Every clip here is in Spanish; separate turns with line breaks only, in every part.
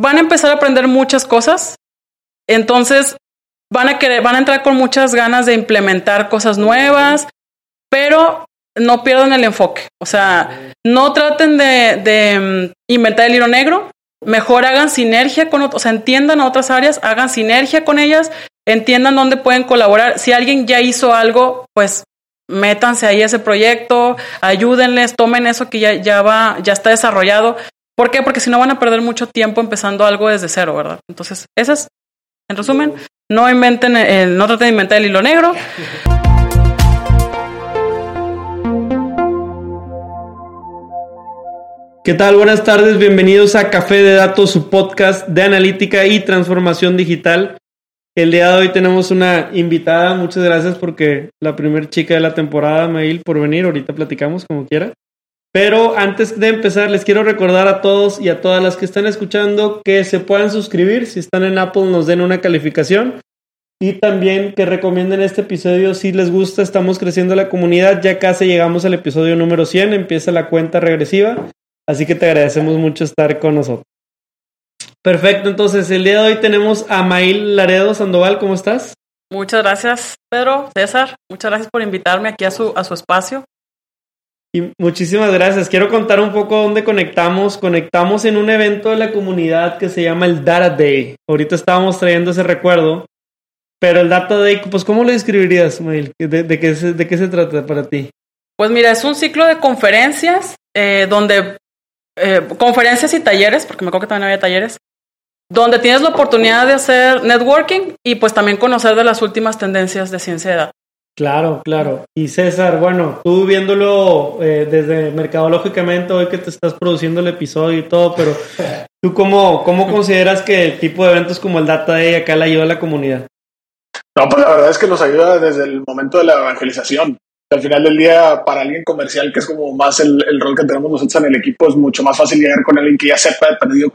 van a empezar a aprender muchas cosas. Entonces, van a querer, van a entrar con muchas ganas de implementar cosas nuevas, pero no pierdan el enfoque. O sea, no traten de, mm, inventar el hilo negro. Mejor hagan sinergia con otros, o sea, entiendan a otras áreas, hagan sinergia con ellas, entiendan dónde pueden colaborar. Si alguien ya hizo algo, pues métanse ahí a ese proyecto, ayúdenles, tomen eso que ya, ya va, ya está desarrollado. ¿Por qué? Porque si no van a perder mucho tiempo empezando algo desde cero, ¿verdad? Entonces, eso es, en resumen, no inventen, el, no traten de inventar el hilo negro.
¿Qué tal? Buenas tardes, bienvenidos a Café de Datos, su podcast de analítica y transformación digital. El día de hoy tenemos una invitada, muchas gracias porque la primera chica de la temporada, Mail, por venir, ahorita platicamos como quiera. Pero antes de empezar, les quiero recordar a todos y a todas las que están escuchando que se puedan suscribir. Si están en Apple, nos den una calificación. Y también que recomienden este episodio si les gusta. Estamos creciendo la comunidad. Ya casi llegamos al episodio número 100. Empieza la cuenta regresiva. Así que te agradecemos mucho estar con nosotros. Perfecto, entonces el día de hoy tenemos a Mail Laredo Sandoval, ¿cómo estás?
Muchas gracias, Pedro, César, muchas gracias por invitarme aquí a su, a su espacio.
Y muchísimas gracias. Quiero contar un poco dónde conectamos. Conectamos en un evento de la comunidad que se llama el Data Day. Ahorita estábamos trayendo ese recuerdo. Pero el Data Day, pues, ¿cómo lo describirías, Mail? ¿De, qué, ¿De qué se trata para ti?
Pues mira, es un ciclo de conferencias eh, donde eh, conferencias y talleres, porque me acuerdo que también había talleres, donde tienes la oportunidad de hacer networking y pues también conocer de las últimas tendencias de ciencia datos.
Claro, claro. Y César, bueno, tú viéndolo eh, desde mercadológicamente, hoy que te estás produciendo el episodio y todo, pero ¿tú cómo, cómo consideras que el tipo de eventos como el Data Day acá le ayuda a la comunidad?
No, pues la verdad es que nos ayuda desde el momento de la evangelización al final del día, para alguien comercial, que es como más el, rol que tenemos nosotros en el equipo, es mucho más fácil llegar con alguien que ya sepa de perdido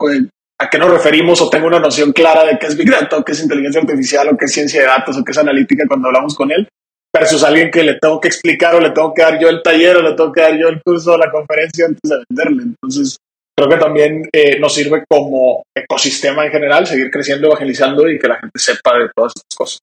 a qué nos referimos o tenga una noción clara de qué es Big Data, o qué es inteligencia artificial, o qué es ciencia de datos, o qué es analítica cuando hablamos con él, versus alguien que le tengo que explicar o le tengo que dar yo el taller o le tengo que dar yo el curso o la conferencia antes de venderle. Entonces, creo que también eh, nos sirve como ecosistema en general seguir creciendo, evangelizando y que la gente sepa de todas estas cosas.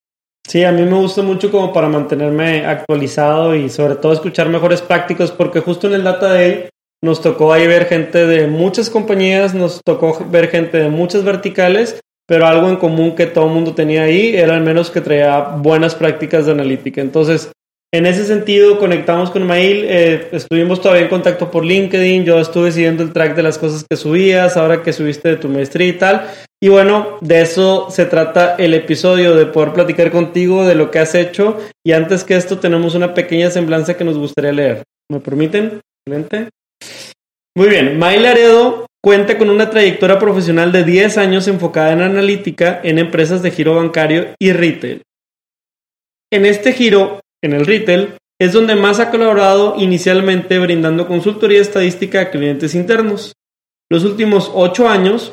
Sí, a mí me gusta mucho como para mantenerme actualizado y sobre todo escuchar mejores prácticos porque justo en el Data Day nos tocó ahí ver gente de muchas compañías, nos tocó ver gente de muchas verticales, pero algo en común que todo el mundo tenía ahí era al menos que traía buenas prácticas de analítica. Entonces, en ese sentido, conectamos con Mail, eh, estuvimos todavía en contacto por LinkedIn, yo estuve siguiendo el track de las cosas que subías, ahora que subiste de tu maestría y tal. Y bueno, de eso se trata el episodio, de poder platicar contigo de lo que has hecho. Y antes que esto, tenemos una pequeña semblanza que nos gustaría leer. ¿Me permiten? Excelente. Muy bien, Mail Laredo cuenta con una trayectoria profesional de 10 años enfocada en analítica en empresas de giro bancario y retail. En este giro en el retail, es donde más ha colaborado inicialmente brindando consultoría estadística a clientes internos. Los últimos ocho años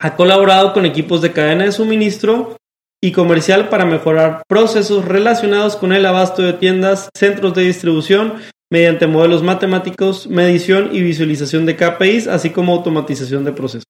ha colaborado con equipos de cadena de suministro y comercial para mejorar procesos relacionados con el abasto de tiendas, centros de distribución, mediante modelos matemáticos, medición y visualización de KPIs, así como automatización de procesos.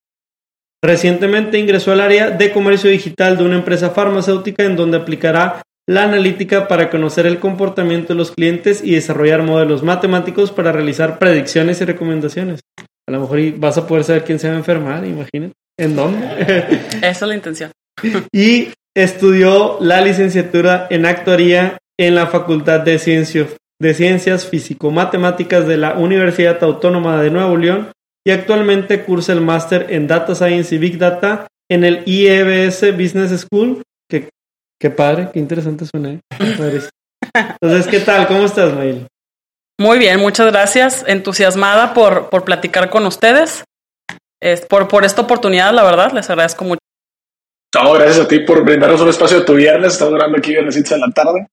Recientemente ingresó al área de comercio digital de una empresa farmacéutica en donde aplicará la analítica para conocer el comportamiento de los clientes y desarrollar modelos matemáticos para realizar predicciones y recomendaciones. A lo mejor vas a poder saber quién se va a enfermar, imagínate. ¿En dónde?
Esa es la intención.
y estudió la licenciatura en actuaría en la Facultad de, Ciencias, de Ciencias Físico-Matemáticas de la Universidad Autónoma de Nuevo León y actualmente cursa el máster en Data Science y Big Data en el IEBS Business School Qué padre, qué interesante suena. ¿eh? Entonces, ¿qué tal? ¿Cómo estás, Mail?
Muy bien, muchas gracias. Entusiasmada por, por platicar con ustedes. Es, por, por esta oportunidad, la verdad, les agradezco mucho.
No, gracias a ti por brindarnos un espacio de tu viernes. Estamos grabando aquí viernes de la tarde.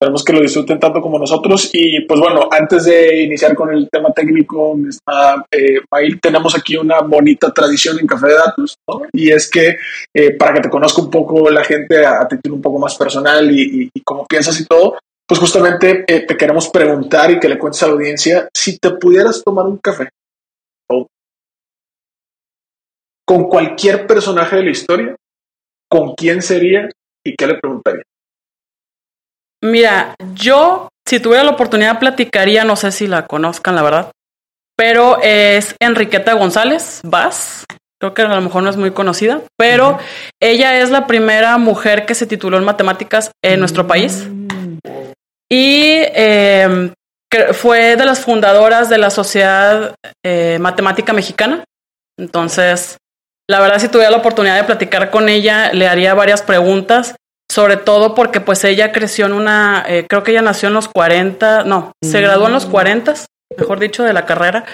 Esperemos que lo disfruten tanto como nosotros. Y pues bueno, antes de iniciar con el tema técnico, está, eh, tenemos aquí una bonita tradición en Café de Datos, ¿no? Y es que eh, para que te conozca un poco la gente a, título un poco más personal y, cómo piensas y todo, pues justamente eh, te queremos preguntar y que le cuentes a la audiencia si te pudieras tomar un café con cualquier personaje de la historia, ¿con quién sería y qué le preguntaría?
Mira, yo, si tuviera la oportunidad, platicaría, no sé si la conozcan, la verdad, pero es Enriqueta González Vaz. Creo que a lo mejor no es muy conocida, pero ella es la primera mujer que se tituló en matemáticas en nuestro país. Y eh, fue de las fundadoras de la Sociedad eh, Matemática Mexicana. Entonces, la verdad, si tuviera la oportunidad de platicar con ella, le haría varias preguntas, sobre todo porque pues ella creció en una, eh, creo que ella nació en los 40, no, se graduó en los 40, mejor dicho, de la carrera.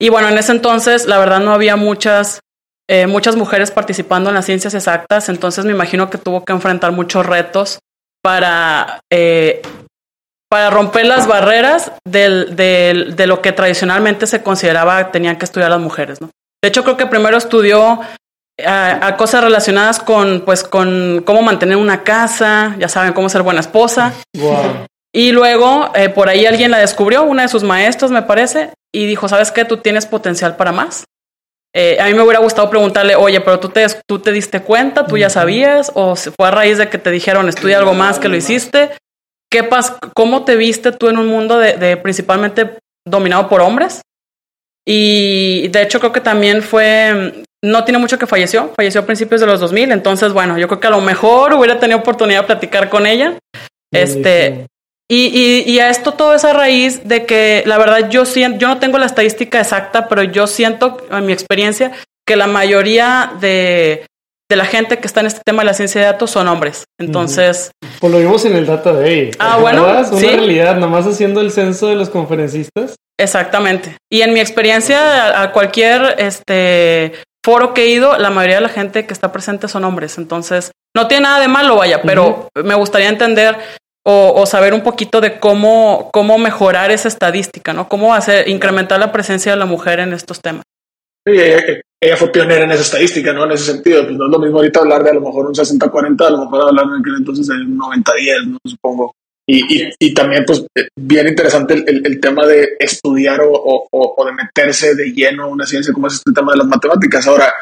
Y bueno, en ese entonces, la verdad, no había muchas, eh, muchas mujeres participando en las ciencias exactas, entonces me imagino que tuvo que enfrentar muchos retos para para romper las barreras del, del, de lo que tradicionalmente se consideraba tenían que estudiar las mujeres, ¿no? De hecho, creo que primero estudió a, a, cosas relacionadas con, pues, con cómo mantener una casa, ya saben, cómo ser buena esposa.
Wow.
Y luego, eh, por ahí alguien la descubrió, una de sus maestros, me parece, y dijo, ¿sabes qué? Tú tienes potencial para más. Eh, a mí me hubiera gustado preguntarle, oye, pero tú te, tú te diste cuenta, tú ya sabías, o fue a raíz de que te dijeron, estudia algo más que lo hiciste. ¿Qué pas ¿Cómo te viste tú en un mundo de, de, principalmente dominado por hombres? Y de hecho creo que también fue, no tiene mucho que falleció, falleció a principios de los 2000, entonces bueno, yo creo que a lo mejor hubiera tenido oportunidad de platicar con ella. Este, y, y, y, a esto todo es a raíz de que la verdad yo siento, yo no tengo la estadística exacta, pero yo siento en mi experiencia que la mayoría de, de la gente que está en este tema de la ciencia de datos son hombres. Entonces.
Pues lo vimos en el Data Day.
Ah, bueno.
Una
sí.
realidad, nomás haciendo el censo de los conferencistas.
Exactamente. Y en mi experiencia, a, a cualquier este foro que he ido, la mayoría de la gente que está presente son hombres. Entonces, no tiene nada de malo, vaya, pero uh -huh. me gustaría entender o, o, saber un poquito de cómo, cómo mejorar esa estadística, ¿no? Cómo hacer, incrementar la presencia de la mujer en estos temas.
Sí, ella, ella, fue pionera en esa estadística, ¿no? En ese sentido, pues no es lo mismo ahorita hablar de a lo mejor un 60-40, a lo mejor hablar en aquel entonces de un 90-10, ¿no? Supongo. Y, y, y, también, pues, bien interesante el, el, el tema de estudiar o, o, o, de meterse de lleno a una ciencia como es este tema de las matemáticas. Ahora,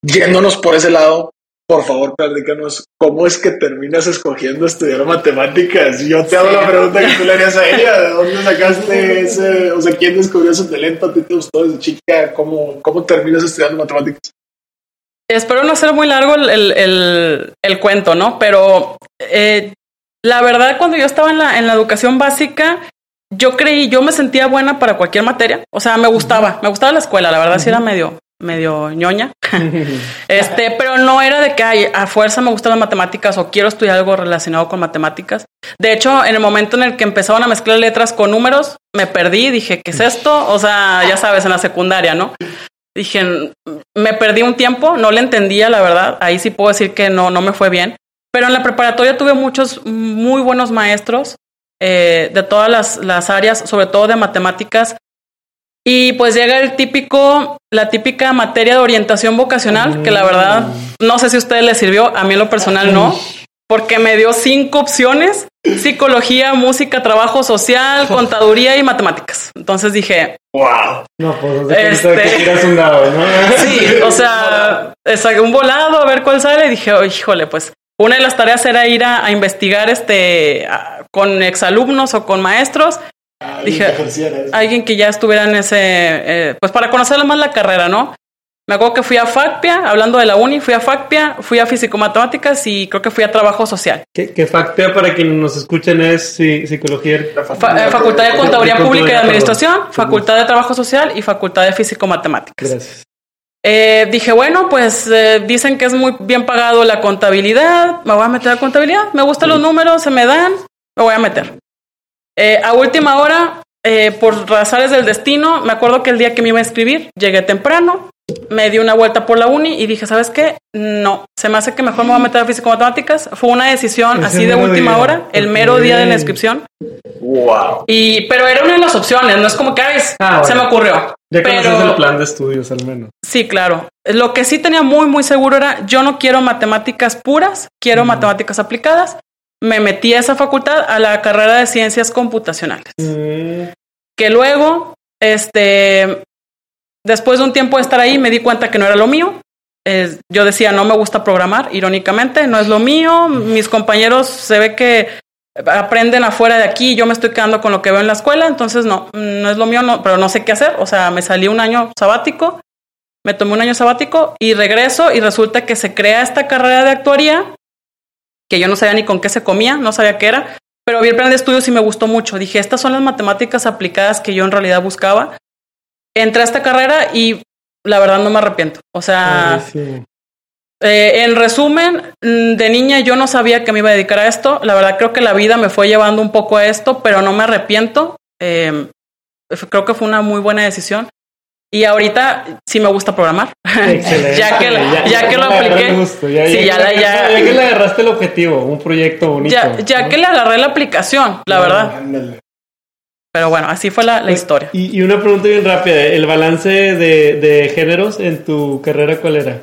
yéndonos por ese lado, por favor, platícanos, ¿cómo es que terminas escogiendo estudiar matemáticas? Yo te hago la pregunta que tú le harías a ella, ¿de dónde sacaste ese, o sea, quién descubrió ese talento? ¿A ti te gustó desde chica? ¿Cómo, cómo terminas estudiando matemáticas?
Espero no hacer muy largo el, el, el, el cuento, ¿no? Pero eh, la verdad, cuando yo estaba en la, en la educación básica, yo creí, yo me sentía buena para cualquier materia. O sea, me gustaba, me gustaba la escuela, la verdad, uh -huh. sí era medio, medio ñoña. este, pero no era de que ay, a fuerza me gustan las matemáticas o quiero estudiar algo relacionado con matemáticas. De hecho, en el momento en el que empezaban a mezclar letras con números, me perdí, dije, ¿qué es esto? O sea, ya sabes, en la secundaria, ¿no? Dije, me perdí un tiempo, no le entendía, la verdad. Ahí sí puedo decir que no, no me fue bien. Pero en la preparatoria tuve muchos muy buenos maestros eh, de todas las, las áreas, sobre todo de matemáticas, y pues llega el típico, la típica materia de orientación vocacional, que la verdad no sé si a ustedes les sirvió, a mí en lo personal no, porque me dio cinco opciones, psicología, música, trabajo social, contaduría y matemáticas. Entonces dije,
wow.
No, pues este... que tiras un dado, ¿no?
Sí, o sea, saqué un volado a ver cuál sale y dije, oh, híjole, pues una de las tareas era ir a, a investigar este a, con exalumnos o con maestros dije, alguien que ya estuviera en ese, eh, pues para conocer más la carrera, ¿no? Me acuerdo que fui a FACPIA, hablando de la uni, fui a FACPIA, fui a Físico-Matemáticas y creo que fui a Trabajo Social.
¿Qué, qué FACPIA, para quienes nos escuchen, es sí, Psicología?
Fa eh, Facultad de Contaduría Pública y de Administración, Facultad de Trabajo Social y Facultad de Físico-Matemáticas.
Gracias.
Eh, dije, bueno, pues eh, dicen que es muy bien pagado la contabilidad, me voy a meter a contabilidad, me gustan sí. los números, se me dan, me voy a meter. Eh, a última hora, eh, por razones del destino, me acuerdo que el día que me iba a escribir, llegué temprano, me di una vuelta por la uni y dije, ¿sabes qué? No, se me hace que mejor me voy a meter a físico matemáticas. Fue una decisión así de última día. hora, el mero día de la inscripción.
Wow.
Y, pero era una de las opciones, no es como que ah, se bueno. me ocurrió.
Ya
pero,
conoces el plan de estudios al menos.
Sí, claro. Lo que sí tenía muy, muy seguro era, yo no quiero matemáticas puras, quiero matemáticas aplicadas me metí a esa facultad a la carrera de ciencias computacionales. Mm. Que luego, este, después de un tiempo de estar ahí, me di cuenta que no era lo mío. yo decía, no me gusta programar, irónicamente, no es lo mío. Mis compañeros se ve que aprenden afuera de aquí, yo me estoy quedando con lo que veo en la escuela, entonces no, no es lo mío, no, pero no sé qué hacer. O sea, me salí un año sabático, me tomé un año sabático y regreso y resulta que se crea esta carrera de actuaría que yo no sabía ni con qué se comía, no sabía qué era, pero vi el plan de estudios y me gustó mucho. Dije, estas son las matemáticas aplicadas que yo en realidad buscaba. Entré a esta carrera y la verdad no me arrepiento. O sea, eh, en resumen, mm, de niña yo no sabía que me iba a dedicar a esto. La verdad creo que la vida me fue llevando un poco a esto, pero no me arrepiento. Eh, creo que fue una muy buena decisión. Y ahorita sí me gusta programar. ya que, ya, que lo apliqué.
ya, que le agarraste el objetivo, un proyecto bonito.
Ya, que le agarré la aplicación, la verdad. Pero bueno, así fue la, historia.
Y, una pregunta bien rápida: ¿el balance de, de géneros en tu carrera cuál era?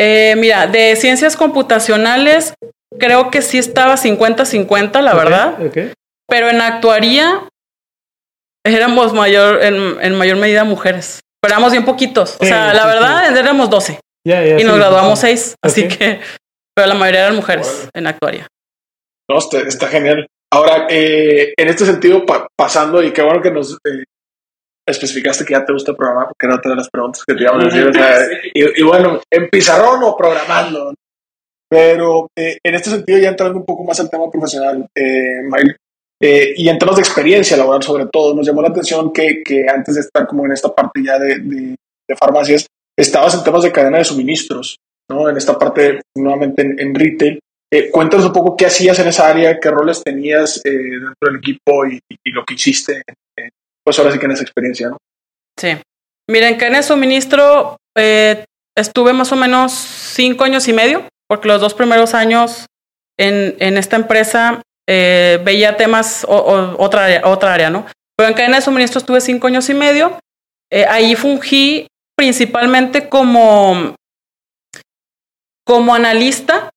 Eh, mira, de ciencias computacionales creo que sí estaba 50-50, la verdad. Pero en actuaría éramos mayor, en, mayor medida mujeres. Pero éramos bien poquitos. O sea, la verdad, éramos 12. y nos graduamos 6. Así que, pero la mayoría eran mujeres en actuaría.
No, está, genial. Ahora, eh, en este sentido, pasando, y qué bueno que nos eh, especificaste que ya te gusta programar, porque era otra de las preguntas que te íbamos a decir. y, bueno, ¿en pizarrón o programando? Pero eh, en este sentido, ya entrando un poco más al tema profesional, eh, eh, y en temas de experiencia laboral sobre todo, nos llamó la atención que, que antes de estar como en esta parte ya de, de, farmacias, estabas en temas de cadena de suministros, ¿no? En esta parte, nuevamente en, retail. Eh, cuéntanos un poco qué hacías en esa área, qué roles tenías dentro del equipo y, y, lo que hiciste pues ahora sí que en esa experiencia, ¿no?
Sí. Miren, que en el suministro eh, estuve más o menos cinco años y medio, porque los dos primeros años en, en esta empresa eh, veía temas, o, otra, área, otra área, ¿no? Pero en cadena de suministro estuve cinco años y medio. Eh, ahí fungí principalmente como, como analista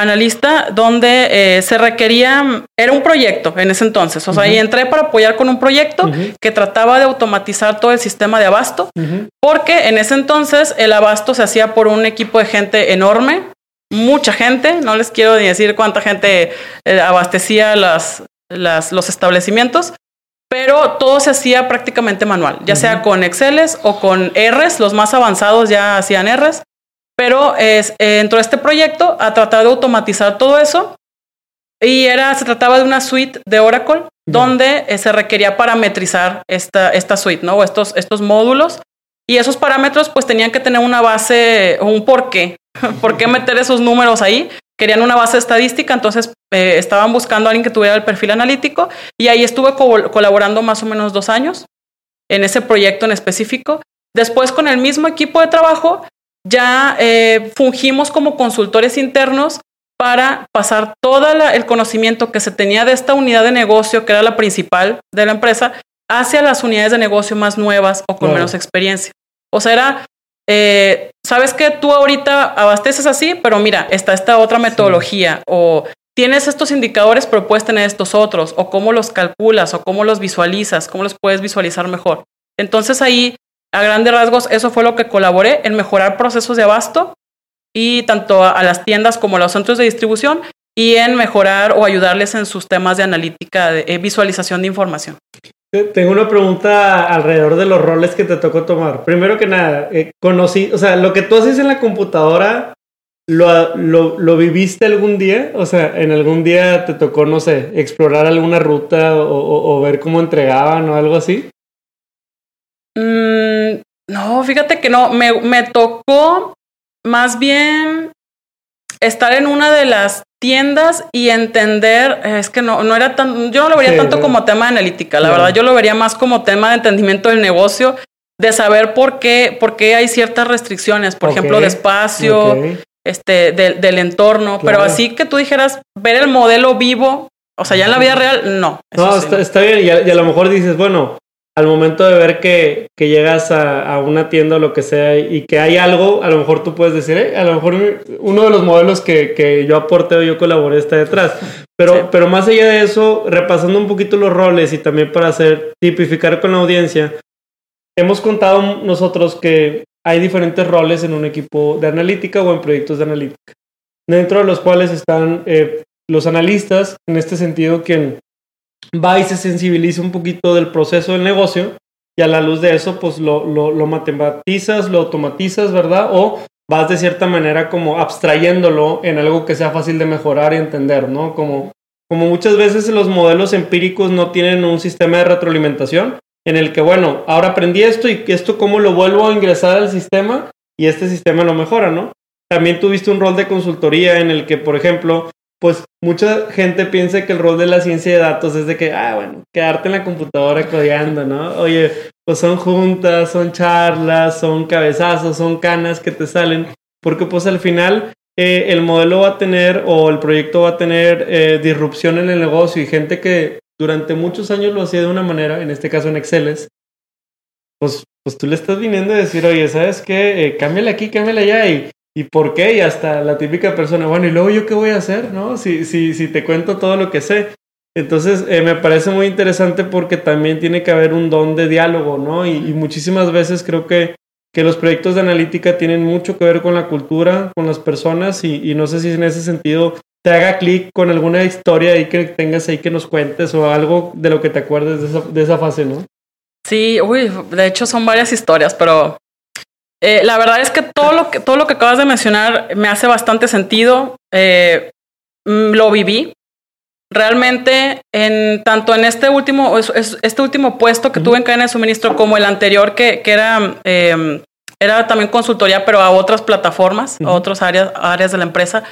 analista donde eh, se requería, era un proyecto en ese entonces, o sea, y entré para apoyar con un proyecto que trataba de automatizar todo el sistema de abasto, porque en ese entonces el abasto se hacía por un equipo de gente enorme, mucha gente, no les quiero ni decir cuánta gente eh, abastecía las, las, los establecimientos, pero todo se hacía prácticamente manual, ya sea con Exceles o con Rs, los más avanzados ya hacían Rs, pero es, eh, entró este proyecto a tratar de automatizar todo eso y era, se trataba de una suite de Oracle donde eh, se requería parametrizar esta, esta suite, ¿no? O estos, estos módulos. Y esos parámetros pues tenían que tener una base, un porqué. ¿Por qué meter esos números ahí? Querían una base estadística, entonces eh, estaban buscando a alguien que tuviera el perfil analítico y ahí estuve colaborando más o menos dos años en ese proyecto en específico. Después con el mismo equipo de trabajo ya eh, fungimos como consultores internos para pasar todo el conocimiento que se tenía de esta unidad de negocio, que era la principal de la empresa, hacia las unidades de negocio más nuevas o con menos experiencia. O sea, era, eh, sabes que tú ahorita abasteces así, pero mira, está esta otra metodología o tienes estos indicadores, pero puedes tener estos otros, o cómo los calculas, o cómo los visualizas, cómo los puedes visualizar mejor. Entonces ahí a grandes rasgos, eso fue lo que colaboré en mejorar procesos de abasto y tanto a, las tiendas como a los centros de distribución y en mejorar o ayudarles en sus temas de analítica, de eh, visualización de información.
Tengo una pregunta alrededor de los roles que te tocó tomar. Primero que nada, eh, conocí, o sea, lo que tú haces en la computadora, ¿lo, lo, viviste algún día? O sea, en algún día te tocó, no sé, explorar alguna ruta o, ver cómo entregaban o algo así.
Mm, no, fíjate que no, me, me tocó más bien estar en una de las tiendas y entender, es que no, no era tan, yo no lo vería tanto como tema de analítica, la verdad, yo lo vería más como tema de entendimiento del negocio, de saber por qué, por qué hay ciertas restricciones, por ejemplo, de espacio, este, del entorno, pero así que tú dijeras, ver el modelo vivo, o sea, ya en la vida real, no.
No, está, bien, y a, lo mejor dices, bueno, al momento de ver que, que llegas a, una tienda o lo que sea y que hay algo, a lo mejor tú puedes decir, eh, a lo mejor uno de los modelos que, que yo aporté o yo colaboré está detrás. Pero, pero más allá de eso, repasando un poquito los roles y también para hacer tipificar con la audiencia, hemos contado nosotros que hay diferentes roles en un equipo de analítica o en proyectos de analítica, dentro de los cuales están eh, los analistas, en este sentido, quien va y se sensibiliza un poquito del proceso del negocio y a la luz de eso, pues lo, lo, matematizas, lo automatizas, ¿verdad? O vas de cierta manera como abstrayéndolo en algo que sea fácil de mejorar y entender, ¿no? Como, como muchas veces los modelos empíricos no tienen un sistema de retroalimentación en el que, bueno, ahora aprendí esto y esto cómo lo vuelvo a ingresar al sistema y este sistema lo mejora, ¿no? También tuviste un rol de consultoría en el que, por ejemplo, pues mucha gente piensa que el rol de la ciencia de datos es de que, ah, bueno, quedarte en la computadora codeando, ¿no? Oye, pues son juntas, son charlas, son cabezazos, son canas que te salen, porque pues al final eh, el modelo va a tener o el proyecto va a tener eh, disrupción en el negocio y gente que durante muchos años lo hacía de una manera, en este caso en Excel, pues, pues tú le estás viniendo a decir, oye, ¿sabes qué? Eh, cámbiale aquí, cámbiale allá y ¿Y por qué? Y hasta la típica persona, bueno, ¿y luego yo qué voy a hacer? ¿No? Si, si, si te cuento todo lo que sé. Entonces, eh, me parece muy interesante porque también tiene que haber un don de diálogo, ¿no? Y, muchísimas veces creo que, que, los proyectos de analítica tienen mucho que ver con la cultura, con las personas, y, no sé si en ese sentido te haga clic con alguna historia ahí que tengas ahí que nos cuentes o algo de lo que te acuerdes de esa, de esa fase, ¿no?
Sí, uy, de hecho son varias historias, pero eh, la verdad es que todo lo que todo lo que acabas de mencionar me hace bastante sentido. Eh, mm, lo viví. Realmente, en tanto en este último, este último puesto que tuve en cadena de suministro como el anterior, que, que era, em, era también consultoría, pero a otras plataformas, a otras áreas, áreas de la empresa.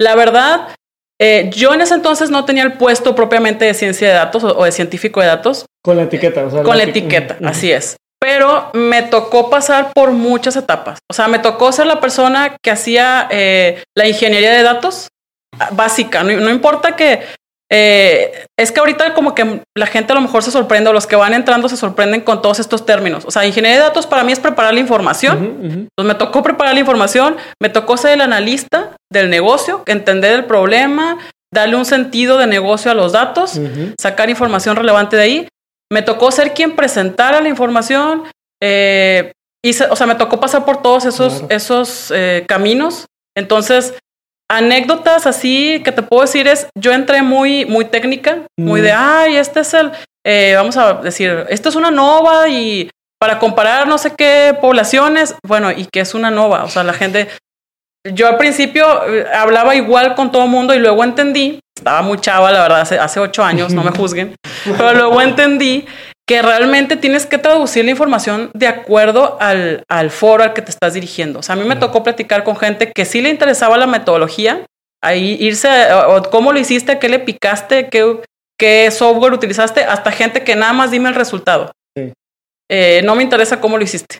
La verdad, eh, yo en ese entonces no tenía el puesto propiamente de ciencia de datos o, de científico de datos.
Con la etiqueta,
o sea, Con la, etiqueta, así es pero me tocó pasar por muchas etapas. O sea, me tocó ser la persona que hacía eh, la ingeniería de datos básica. No, importa que... Eh, es que ahorita como que la gente a lo mejor se sorprende o los que van entrando se sorprenden con todos estos términos. O sea, ingeniería de datos para mí es preparar la información. Entonces me tocó preparar la información, me tocó ser el analista del negocio, entender el problema, darle un sentido de negocio a los datos, sacar información relevante de ahí me tocó ser quien presentara la información. Eh, y o sea, me tocó pasar por todos esos, esos eh, caminos. Entonces, anécdotas así que te puedo decir es, yo entré muy, muy técnica, muy de, mm. ay, este es el, eh, vamos a decir, esto es una nova y para comparar no sé qué poblaciones, bueno, y que es una nova, o sea, la gente, yo al principio hablaba igual con todo el mundo y luego entendí estaba muy chava, la verdad, hace, hace ocho años, no me juzguen, pero luego entendí que realmente tienes que traducir la información de acuerdo al, al foro al que te estás dirigiendo. O sea, a mí me tocó platicar con gente que sí le interesaba la metodología, ahí irse, o, cómo lo hiciste, qué le picaste, qué, qué software utilizaste, hasta gente que nada más dime el resultado. Eh, no me interesa cómo lo hiciste.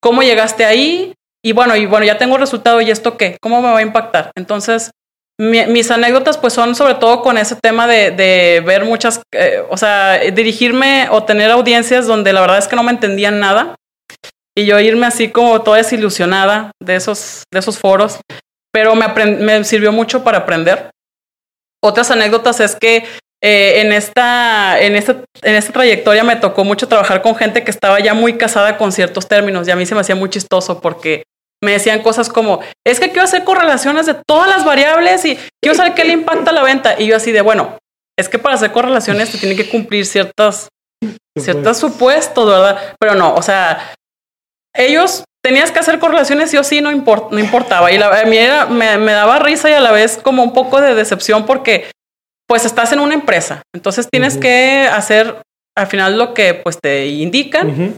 ¿Cómo llegaste ahí? Y bueno, y bueno, ya tengo el resultado y esto qué, ¿cómo me va a impactar? Entonces, mis anécdotas pues son sobre todo con ese tema de, ver muchas, eh, o sea, dirigirme o tener audiencias donde la verdad es que no me entendían nada y yo irme así como toda desilusionada de esos, de esos foros, pero me, me sirvió mucho para aprender. Otras anécdotas es que eh, en, esta, en, esta, en esta trayectoria me tocó mucho trabajar con gente que estaba ya muy casada con ciertos términos y a mí se me hacía muy chistoso porque me decían cosas como, es que quiero hacer correlaciones de todas las variables y quiero saber qué le impacta la venta. Y yo así de, bueno, es que para hacer correlaciones te tienen que cumplir ciertas ciertos supuestos, ¿verdad? Pero no, o sea, ellos tenías que hacer correlaciones sí o sí, no, no importaba. Y la, a mí era, me, me, daba risa y a la vez como un poco de decepción porque pues estás en una empresa, entonces tienes que hacer al final lo que pues te indican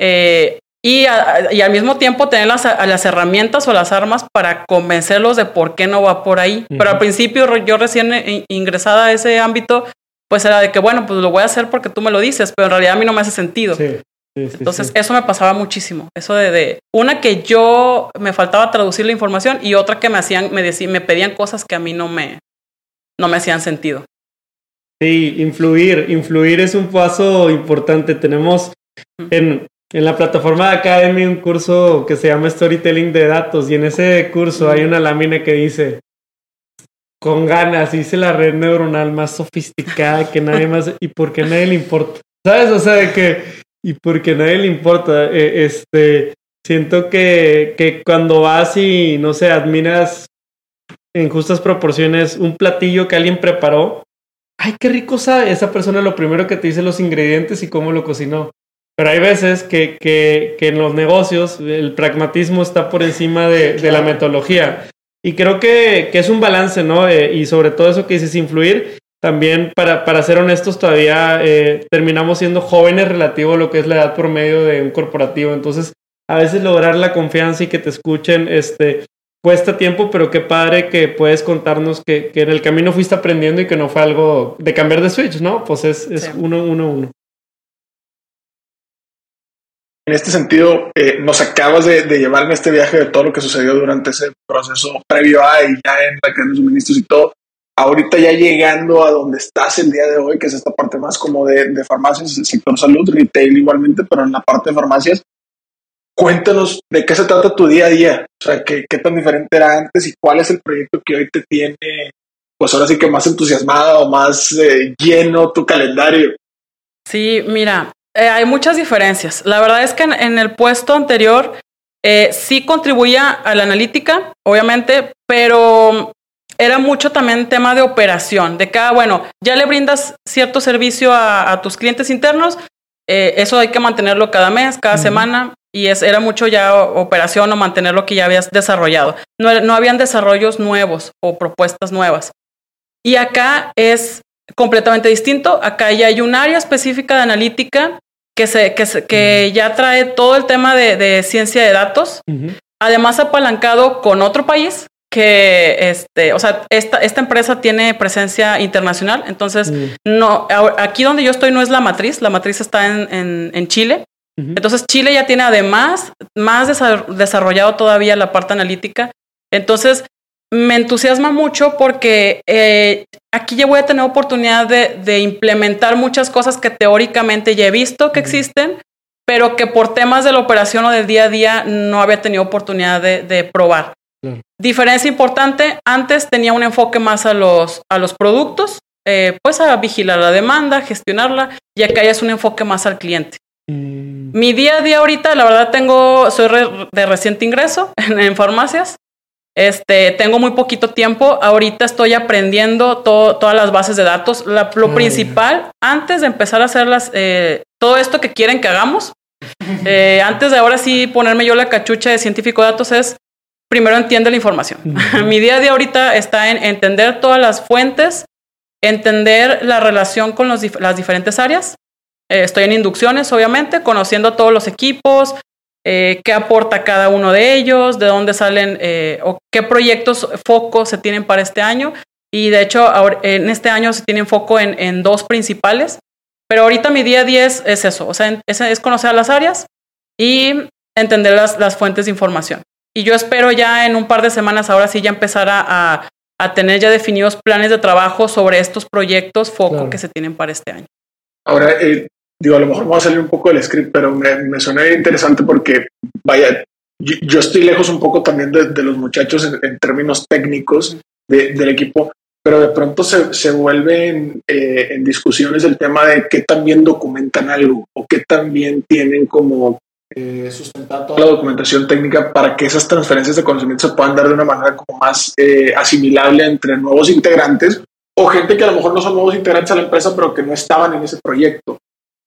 eh, y, y, al mismo tiempo tener las, las, herramientas o las armas para convencerlos de por qué no va por ahí. Pero al principio yo recién eh, ingresada a ese ámbito, pues era de que bueno, pues lo voy a hacer porque tú me lo dices, pero en realidad a mí no me hace sentido. Sí. Entonces, eso me pasaba muchísimo. Eso de, de, una que yo me faltaba traducir la información y otra que me hacían, me decían, me pedían cosas que a mí no me, no me hacían sentido.
Sí, influir. Influir es un paso importante. Tenemos en, en la plataforma de Academy un curso que se llama Storytelling de Datos y en ese curso hay una lámina que dice con ganas, hice la red neuronal más sofisticada que nadie más y porque nadie le importa. ¿Sabes? O sea, de que y porque nadie le importa. Eh, este, siento que, que cuando vas y, no sé, admiras en justas proporciones un platillo que alguien preparó, ay, qué rico sabe. Esa persona lo primero que te dice los ingredientes y cómo lo cocinó. Pero hay veces que, que, que en los negocios el pragmatismo está por encima de, de la metodología. Y creo que, que, es un balance, ¿no? Eh, y sobre todo eso que dices, influir también, para, para ser honestos, todavía eh, terminamos siendo jóvenes relativo a lo que es la edad promedio de un corporativo. Entonces, a veces lograr la confianza y que te escuchen, este, cuesta tiempo, pero qué padre que puedes contarnos que, que en el camino fuiste aprendiendo y que no fue algo de cambiar de switch, ¿no? Pues es, es uno, uno, uno.
En este sentido, eh, nos acabas de, de, llevarme este viaje de todo lo que sucedió durante ese proceso previo a y ya en la cadena de suministros y todo ahorita ya llegando a donde estás el día de hoy, que es esta parte más como de, de farmacias, el sector salud, retail igualmente, pero en la parte de farmacias, cuéntanos de qué se trata tu día a día, o sea, qué, qué tan diferente era antes y cuál es el proyecto que hoy te tiene, pues ahora sí que más entusiasmada o más eh, lleno tu calendario.
Sí, mira, eh, hay muchas diferencias. La verdad es que en, en el puesto anterior eh, sí contribuía a la analítica, obviamente, pero era mucho también tema de operación, de cada, bueno, ya le brindas cierto servicio a, tus clientes internos, eh, eso hay que mantenerlo cada mes, cada semana, y es, era mucho ya operación o mantener lo que ya habías desarrollado. No, no habían desarrollos nuevos o propuestas nuevas. Y acá es completamente distinto. Acá ya hay un área específica de analítica que, se, que, que ya trae todo el tema de, de ciencia de datos. Además, apalancado con otro país que este, o sea, esta, esta empresa tiene presencia internacional, entonces no, aquí donde yo estoy no es la matriz, la matriz está en, en, Chile. Entonces Chile ya tiene además más desarrollado todavía la parte analítica. Entonces me entusiasma mucho porque eh, aquí ya voy a tener oportunidad de, de, implementar muchas cosas que teóricamente ya he visto que existen, pero que por temas de la operación o del día a día no había tenido oportunidad de, de probar. Diferencia importante, antes tenía un enfoque más a los, a los productos, eh, pues a vigilar la demanda, gestionarla, y acá ya es un enfoque más al cliente. Mm. Mi día a día ahorita, la verdad, tengo, soy de reciente ingreso en, farmacias. Este, tengo muy poquito tiempo. Ahorita estoy aprendiendo todas las bases de datos. lo principal, antes de empezar a hacer las, eh, todo esto que quieren que hagamos, eh, antes de ahora sí ponerme yo la cachucha de científico de datos, es primero entiende la información. Mi día a día ahorita está en entender todas las fuentes, entender la relación con los, las diferentes áreas. Eh, estoy en inducciones, obviamente, conociendo todos los equipos, eh, qué aporta cada uno de ellos, de dónde salen eh, o qué proyectos, focos se tienen para este año. Y de hecho, en este año se tienen foco en, en dos principales. Pero ahorita mi día a día es, eso, o sea, es, es, conocer las áreas y entender las, las fuentes de información. Y yo espero ya en un par de semanas, ahora sí, ya empezar a, a, tener ya definidos planes de trabajo sobre estos proyectos foco que se tienen para este año.
Ahora, eh, digo, a lo mejor vamos a salir un poco del script, pero me, me suena interesante porque, vaya, yo, estoy lejos un poco también de, los muchachos en, términos técnicos de, del equipo, pero de pronto se, se vuelve eh, en discusiones el tema de qué también documentan algo o qué también tienen como eh, sustentar toda la documentación técnica para que esas transferencias de conocimiento se puedan dar de una manera como más eh, asimilable entre nuevos integrantes o gente que a lo mejor no son nuevos integrantes a la empresa, pero que no estaban en ese proyecto.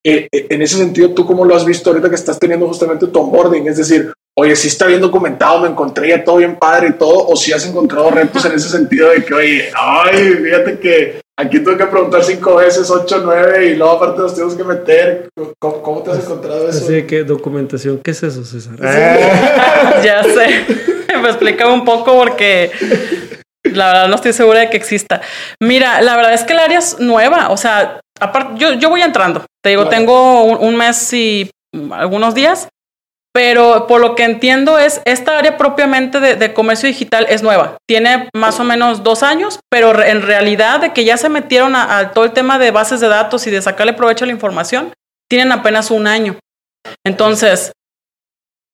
Eh, eh, en ese sentido, ¿tú cómo lo has visto ahorita que estás teniendo justamente tu onboarding? Es decir, oye, si está bien documentado, me encontré ya todo bien padre y todo, o si has encontrado retos en ese sentido de que, oye, ay, fíjate que aquí tengo que preguntar cinco veces, ocho, nueve, y luego aparte nos tenemos que meter. ¿Cómo, te has encontrado eso?
Así que documentación, ¿qué es eso, César?
ya sé, me explicaba un poco porque la verdad no estoy segura de que exista. Mira, la verdad es que el área es nueva, o sea, aparte, yo, yo voy entrando, te digo, tengo un, mes y algunos días, pero por lo que entiendo es, esta área propiamente de, comercio digital es nueva. Tiene más o menos dos años, pero en realidad de que ya se metieron a, todo el tema de bases de datos y de sacarle provecho a la información, tienen apenas un año. Entonces,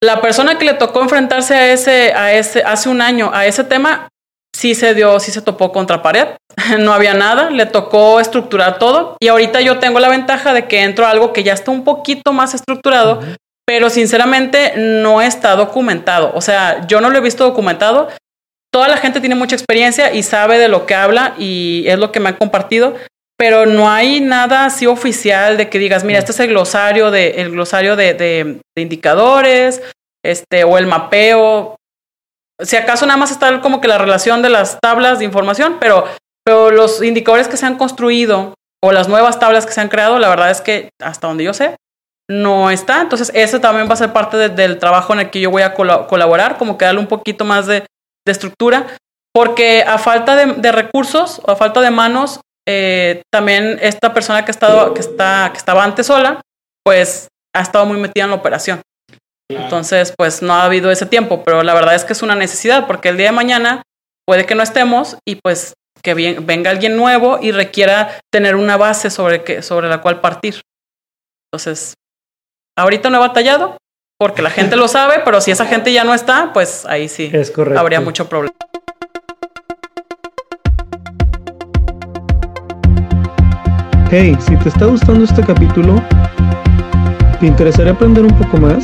la persona que le tocó enfrentarse a ese, a ese, hace un año a ese tema, sí se dio, sí se topó contra pared, no había nada, le tocó estructurar todo. Y ahorita yo tengo la ventaja de que entro a algo que ya está un poquito más estructurado, pero sinceramente no está documentado, o sea, yo no lo he visto documentado. Toda la gente tiene mucha experiencia y sabe de lo que habla y es lo que me han compartido, pero no hay nada así oficial de que digas, mira, este es el glosario de, el glosario de, de indicadores, este, o el mapeo si acaso nada más está como que la relación de las tablas de información, pero, pero los indicadores que se han construido o las nuevas tablas que se han creado, la verdad es que hasta donde yo sé, no está. Entonces, eso también va a ser parte del trabajo en el que yo voy a colaborar, como que darle un poquito más de, estructura, porque a falta de, recursos o a falta de manos, eh, también esta persona que, ha estado, que, está, que estaba antes sola, pues ha estado muy metida en la operación. Entonces, pues no ha habido ese tiempo, pero la verdad es que es una necesidad porque el día de mañana puede que no estemos y pues que venga alguien nuevo y requiera tener una base sobre, que, sobre la cual partir. Entonces, ahorita no he batallado porque la gente lo sabe, pero si esa gente ya no está, pues ahí sí habría mucho problema.
Hey, si te está gustando este capítulo, ¿te interesaría aprender un poco más?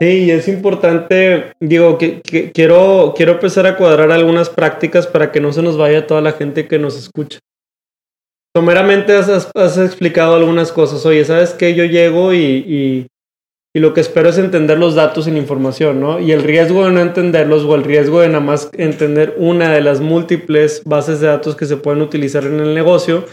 Sí, es importante, digo, que, quiero, quiero empezar a cuadrar algunas prácticas para que no se nos vaya toda la gente que nos escucha. Someramente has, has explicado algunas cosas. Oye, ¿sabes qué? Yo llego y, y, y, lo que espero es entender los datos y la información, ¿no? Y el riesgo de no entenderlos o el riesgo de nada más entender una de las múltiples bases de datos que se pueden utilizar en el negocio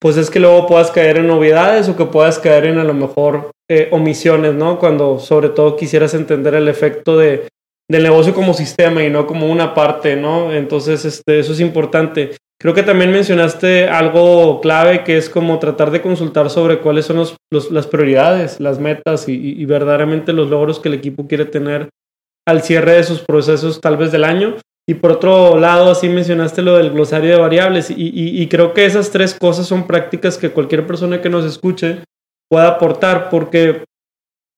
pues es que luego puedas caer en novedades o que puedas caer en a lo mejor eh, omisiones, ¿no? Cuando sobre todo quisieras entender el efecto de, del negocio como sistema y no como una parte, ¿no? Entonces, este, eso es importante. Creo que también mencionaste algo clave que es como tratar de consultar sobre cuáles son los, las prioridades, las metas y, y, verdaderamente los logros que el equipo quiere tener al cierre de sus procesos tal vez del año. Y por otro lado, así mencionaste lo del glosario de variables y, creo que esas tres cosas son prácticas que cualquier persona que nos escuche pueda aportar porque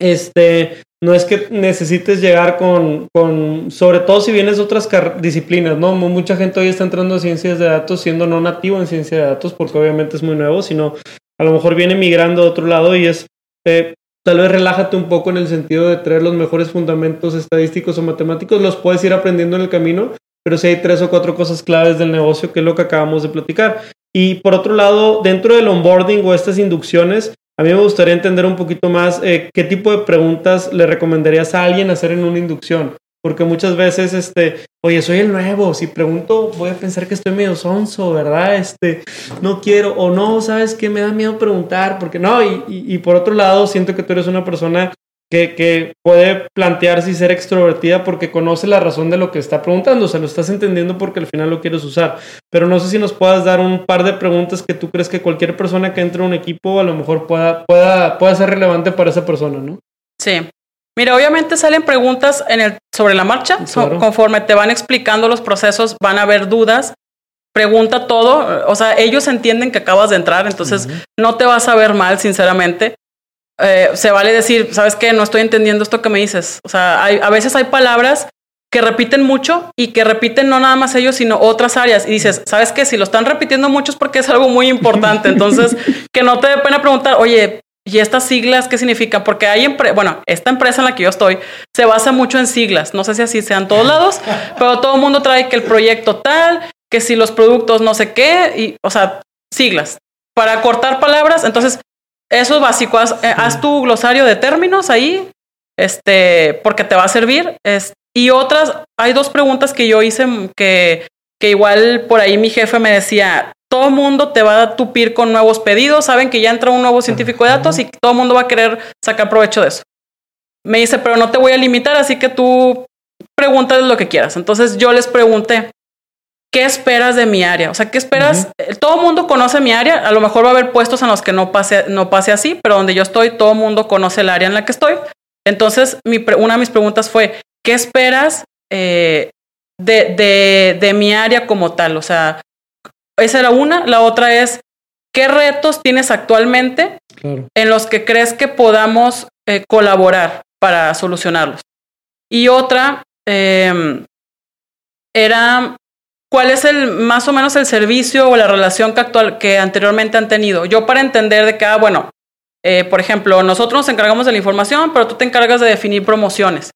este, no es que necesites llegar con, con, sobre todo si vienes de otras disciplinas, ¿no? Mucha gente hoy está entrando a ciencias de datos siendo no nativo en ciencia de datos porque obviamente es muy nuevo, sino a lo mejor viene migrando de otro lado y es... Eh, tal vez relájate un poco en el sentido de traer los mejores fundamentos estadísticos o matemáticos, los puedes ir aprendiendo en el camino, pero si hay tres o cuatro cosas claves del negocio, que es lo que acabamos de platicar. Y por otro lado, dentro del onboarding o estas inducciones, a mí me gustaría entender un poquito más eh, qué tipo de preguntas le recomendarías a alguien hacer en una inducción. Porque muchas veces, este, oye, soy el nuevo, si pregunto voy a pensar que estoy medio sonso, ¿verdad? Este, no quiero, o no, ¿sabes qué? Me da miedo preguntar, porque no, y, por otro lado, siento que tú eres una persona que, puede plantearse y ser extrovertida porque conoce la razón de lo que está preguntando, o sea, lo estás entendiendo porque al final lo quieres usar. Pero no sé si nos puedas dar un par de preguntas que tú crees que cualquier persona que entre a un equipo a lo mejor pueda, pueda, pueda ser relevante para esa persona, ¿no?
Sí. Mira, obviamente salen preguntas en el, sobre la marcha, conforme te van explicando los procesos, van a haber dudas. pregunta todo, o sea, ellos entienden que acabas de entrar, entonces no te vas a ver mal, sinceramente. Eh, se vale decir, ¿sabes qué? No estoy entendiendo esto que me dices. O sea, hay, a veces hay palabras que repiten mucho y que repiten no nada más ellos, sino otras áreas. Y dices, ¿sabes qué? Si lo están repitiendo mucho es porque es algo muy importante. Entonces, que no te dé pena preguntar, oye, ¿y estas siglas qué significan? Porque hay, bueno, esta empresa en la que yo estoy se basa mucho en siglas. No sé si así sean todos lados, pero todo el mundo trae que el proyecto tal, que si los productos no sé qué, y, o sea, siglas. Para cortar palabras, entonces, eso es básico. Haz, eh, haz tu glosario de términos ahí, este, porque te va a servir. Es, y otras, hay dos preguntas que yo hice que, que igual por ahí mi jefe me decía, todo el mundo te va a tupir con nuevos pedidos, saben que ya entra un nuevo científico de datos y todo el mundo va a querer sacar provecho de eso. Me dice, pero no te voy a limitar, así que tú pregúntales lo que quieras. Entonces yo les pregunté, ¿qué esperas de mi área? O sea, ¿qué esperas? Todo el mundo conoce mi área, a lo mejor va a haber puestos en los que no pase, no pase así, pero donde yo estoy, todo el mundo conoce el área en la que estoy. Entonces, mi, una de mis preguntas fue, ¿qué esperas eh, de, de, mi área como tal? O sea, esa era una. La otra es, ¿qué retos tienes actualmente en los que crees que podamos eh, colaborar para solucionarlos? Y otra em, era, ¿cuál es el más o menos el servicio o la relación que, actual, que anteriormente han tenido? Yo para entender de que, ah, bueno, eh, por ejemplo, nosotros nos encargamos de la información, pero tú te encargas de definir promociones.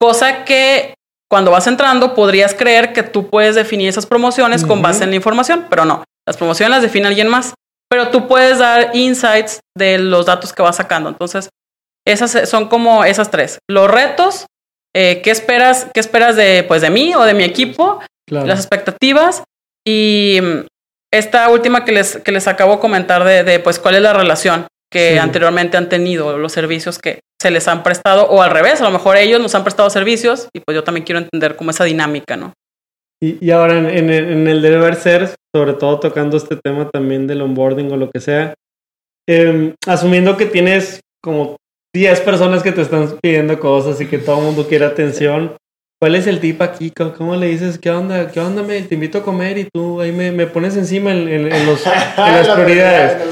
Cosa que cuando vas entrando podrías creer que tú puedes definir esas promociones con base en la información, pero no. Las promociones las define alguien más, pero tú puedes dar insights de los datos que vas sacando. Entonces, esas son como esas tres. Los retos, eh, ¿qué esperas, qué esperas de, pues, de mí o de mi equipo? Las expectativas y mm, esta última que les, que les acabo de comentar de, de pues, cuál es la relación que anteriormente han tenido, los servicios que se les han prestado, o al revés, a lo mejor ellos nos han prestado servicios y pues yo también quiero entender cómo esa dinámica, ¿no?
Y, y ahora en, en, el deber ser, sobre todo tocando este tema también del onboarding o lo que sea, em, asumiendo que tienes como 10 personas que te están pidiendo cosas y que todo el mundo quiere atención, ¿Cuál es el tip aquí? ¿Cómo le dices? ¿Qué onda? ¿Qué onda? Me, te invito a comer y tú ahí me, me pones encima en, en, los, en las prioridades.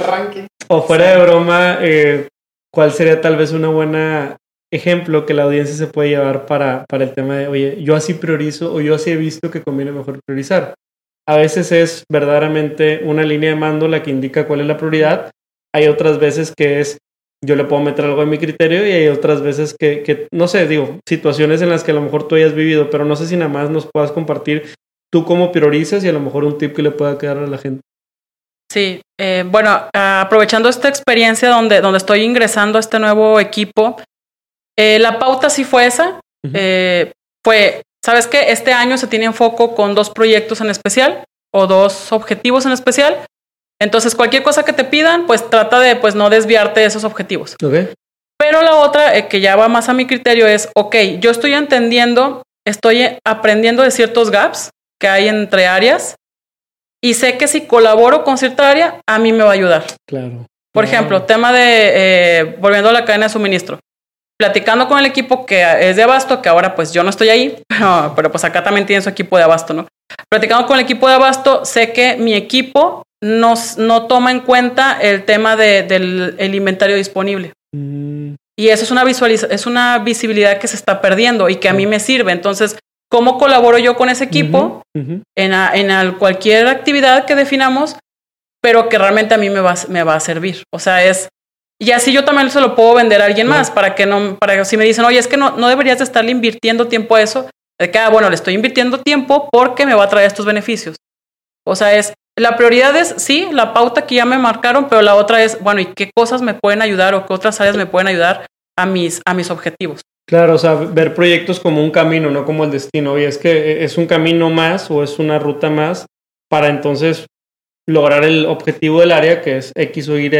O fuera de broma, eh, ¿cuál sería tal vez una buena ejemplo que la audiencia se puede llevar para, para el tema de, oye, yo así priorizo o yo así he visto que conviene mejor priorizar? A veces es verdaderamente una línea de mando la que indica cuál es la prioridad. Hay otras veces que es yo le puedo meter algo en mi criterio y hay otras veces que, que, no sé, digo, situaciones en las que a lo mejor tú hayas vivido, pero no sé si nada más nos puedas compartir tú cómo priorizas y a lo mejor un tip que le pueda quedar a la gente.
Sí, eh, bueno, aprovechando esta experiencia donde, donde estoy ingresando a este nuevo equipo, eh, la pauta sí fue esa. Eh, fue, ¿sabes qué? Este año se tiene en foco con dos proyectos en especial o dos objetivos en especial. Entonces, cualquier cosa que te pidan, pues trata de pues no desviarte de esos objetivos. Pero la otra, eh, que ya va más a mi criterio, es, ok, yo estoy entendiendo, estoy aprendiendo de ciertos gaps que hay entre áreas y sé que si colaboro con cierta área, a mí me va a ayudar.
Claro.
Por ejemplo, tema de, eh, volviendo a la cadena de suministro, platicando con el equipo que es de abasto, que ahora pues yo no estoy ahí, pero, pero pues acá también tiene su equipo de abasto, ¿no? Platicando con el equipo de abasto, sé que mi equipo no toma en cuenta el tema de, del inventario disponible. Mm. Y eso es una, es una visibilidad que se está perdiendo y que a mí me sirve. Entonces, ¿cómo colaboro yo con ese equipo en, en cualquier actividad que definamos, pero que realmente a mí me va, me va a servir? O sea, es... Y así yo también se lo puedo vender a alguien más para que no, para que si me dicen, oye, es que no, no deberías de estarle invirtiendo tiempo a eso, de que, ah, bueno, le estoy invirtiendo tiempo porque me va a traer estos beneficios. O sea, es, la prioridad es, sí, la pauta que ya me marcaron, pero la otra es, bueno, ¿y qué cosas me pueden ayudar o qué otras áreas me pueden ayudar a mis, a mis objetivos?
Claro, o sea, ver proyectos como un camino, no como el destino. Y es que es un camino más o es una ruta más para entonces lograr el objetivo del área, que es X o Y,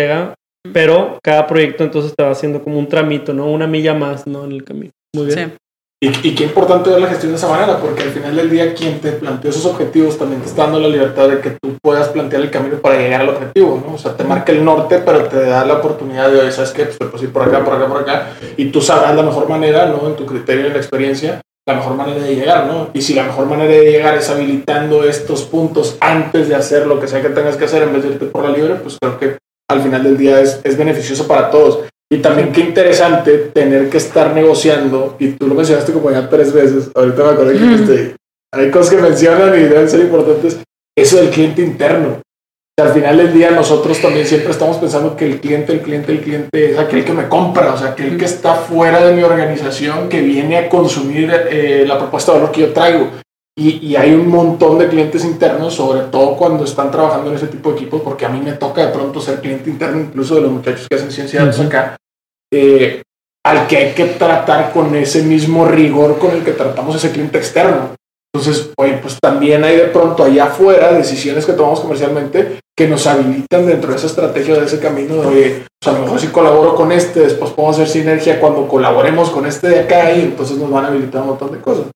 pero cada proyecto entonces te va haciendo como un tramito, ¿no? Una milla más, ¿no? En el camino. Muy bien. Sí.
Y, qué importante ver la gestión de esa manera, porque al final del día quien te planteó esos objetivos también te está dando la libertad de que tú puedas plantear el camino para llegar al objetivo, ¿no? O sea, te marca el norte, pero te da la oportunidad de, ¿sabes qué? Pues, pues ir por acá, por acá, por acá, y tú sabrás la mejor manera, ¿no? En tu criterio, en la experiencia, la mejor manera de llegar, ¿no? Y si la mejor manera de llegar es habilitando estos puntos antes de hacer lo que sea que tengas que hacer en vez de irte por la libre, pues creo que al final del día es, es beneficioso para todos. Y también qué interesante tener que estar negociando, y tú lo mencionaste como ya tres veces, ahorita me acuerdo que este, hay cosas que mencionan y deben ser importantes, eso del cliente interno. al final del día nosotros también siempre estamos pensando que el cliente, el cliente, el cliente es aquel que me compra, o sea, aquel que está fuera de mi organización, que viene a consumir eh, la propuesta de valor que yo traigo. Y, y, hay un montón de clientes internos, sobre todo cuando están trabajando en ese tipo de equipos, porque a mí me toca de pronto ser cliente interno, incluso de los muchachos que hacen ciencia de acá, eh, al que hay que tratar con ese mismo rigor con el que tratamos ese cliente externo. Entonces, oye, pues también hay de pronto allá afuera decisiones que tomamos comercialmente que nos habilitan dentro de esa estrategia, de ese camino de, oye, pues a lo mejor si colaboro con este, después podemos hacer sinergia cuando colaboremos con este de acá y entonces nos van a habilitar un montón de cosas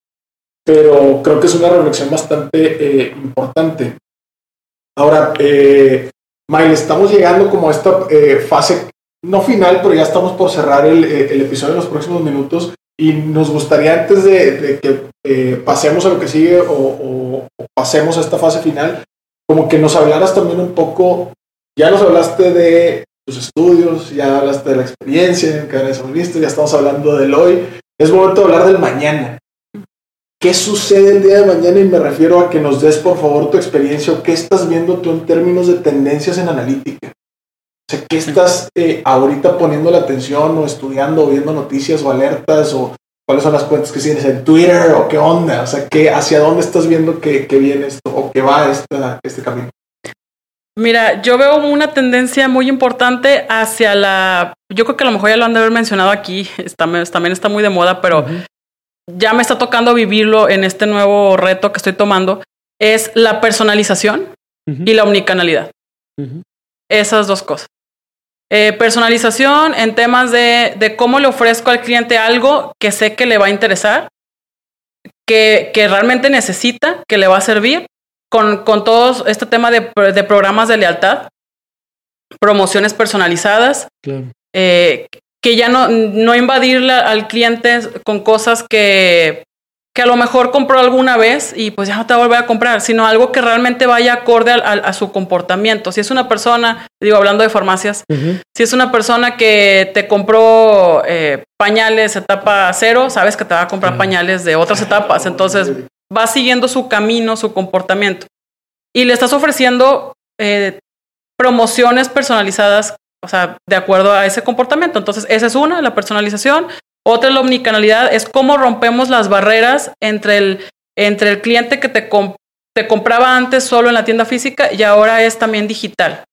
pero creo que es una reflexión bastante eh, importante. Ahora, eh, estamos llegando como a esta eh, fase, no final, pero ya estamos por cerrar el, eh, el, episodio en los próximos minutos y nos gustaría antes de, que pasemos a lo que sigue o, pasemos a esta fase final, como que nos hablaras también un poco, ya nos hablaste de tus estudios, ya hablaste de la experiencia que hemos visto, ya estamos hablando del hoy, es momento de hablar del mañana. ¿Qué sucede el día de mañana? Y me refiero a que nos des por favor tu experiencia o qué estás viendo tú en términos de tendencias en analítica. O sea, ¿qué estás eh, ahorita poniendo la atención o estudiando o viendo noticias o alertas o cuáles son las cuentas que tienes en Twitter o qué onda? O sea, ¿qué, ¿hacia dónde estás viendo que, viene esto o que va este camino?
Mira, yo veo una tendencia muy importante hacia la, yo creo que a lo mejor ya lo han de haber mencionado aquí, también está muy de moda, pero ya me está tocando vivirlo en este nuevo reto que estoy tomando, es la personalización y la omnicanalidad. Esas dos cosas. Eh, personalización en temas de, de, cómo le ofrezco al cliente algo que sé que le va a interesar, que, que realmente necesita, que le va a servir, con, con todo este tema de, de, programas de lealtad, promociones personalizadas, claro. eh, que ya no, no invadirle al cliente con cosas que, que a lo mejor compró alguna vez y pues ya no te va a volver a comprar, sino algo que realmente vaya acorde a, a, su comportamiento. Si es una persona, digo, hablando de farmacias, si es una persona que te compró eh, pañales etapa cero, sabes que te va a comprar pañales de otras etapas. Entonces va siguiendo su camino, su comportamiento. Y le estás ofreciendo eh, promociones personalizadas o sea, de acuerdo a ese comportamiento. Entonces, esa es una, la personalización. Otra, la omnicanalidad, es cómo rompemos las barreras entre el, entre el cliente que te, te compraba antes solo en la tienda física y ahora es también digital.